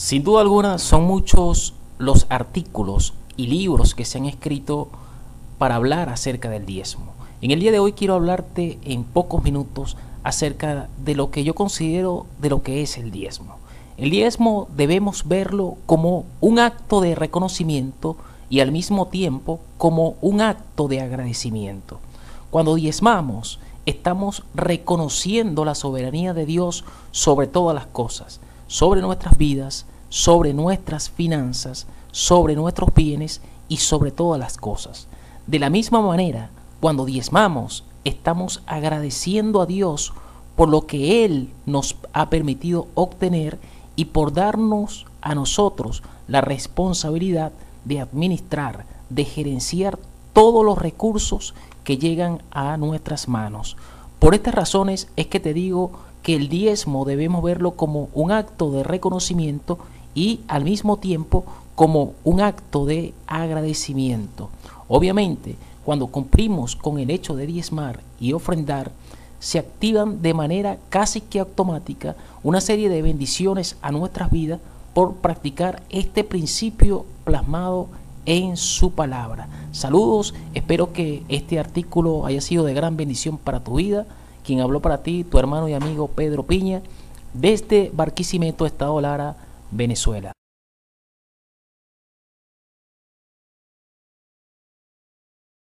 Sin duda alguna son muchos los artículos y libros que se han escrito para hablar acerca del diezmo. En el día de hoy quiero hablarte en pocos minutos acerca de lo que yo considero de lo que es el diezmo. El diezmo debemos verlo como un acto de reconocimiento y al mismo tiempo como un acto de agradecimiento. Cuando diezmamos, estamos reconociendo la soberanía de Dios sobre todas las cosas, sobre nuestras vidas, sobre nuestras finanzas, sobre nuestros bienes y sobre todas las cosas. De la misma manera, cuando diezmamos, estamos agradeciendo a Dios por lo que Él nos ha permitido obtener y por darnos a nosotros la responsabilidad de administrar, de gerenciar todos los recursos que llegan a nuestras manos. Por estas razones es que te digo que el diezmo debemos verlo como un acto de reconocimiento y al mismo tiempo como un acto de agradecimiento. Obviamente, cuando cumplimos con el hecho de diezmar y ofrendar, se activan de manera casi que automática una serie de bendiciones a nuestras vidas por practicar este principio plasmado en su palabra. Saludos, espero que este artículo haya sido de gran bendición para tu vida. Quien habló para ti, tu hermano y amigo Pedro Piña, desde Barquisimeto, Estado Lara, Venezuela.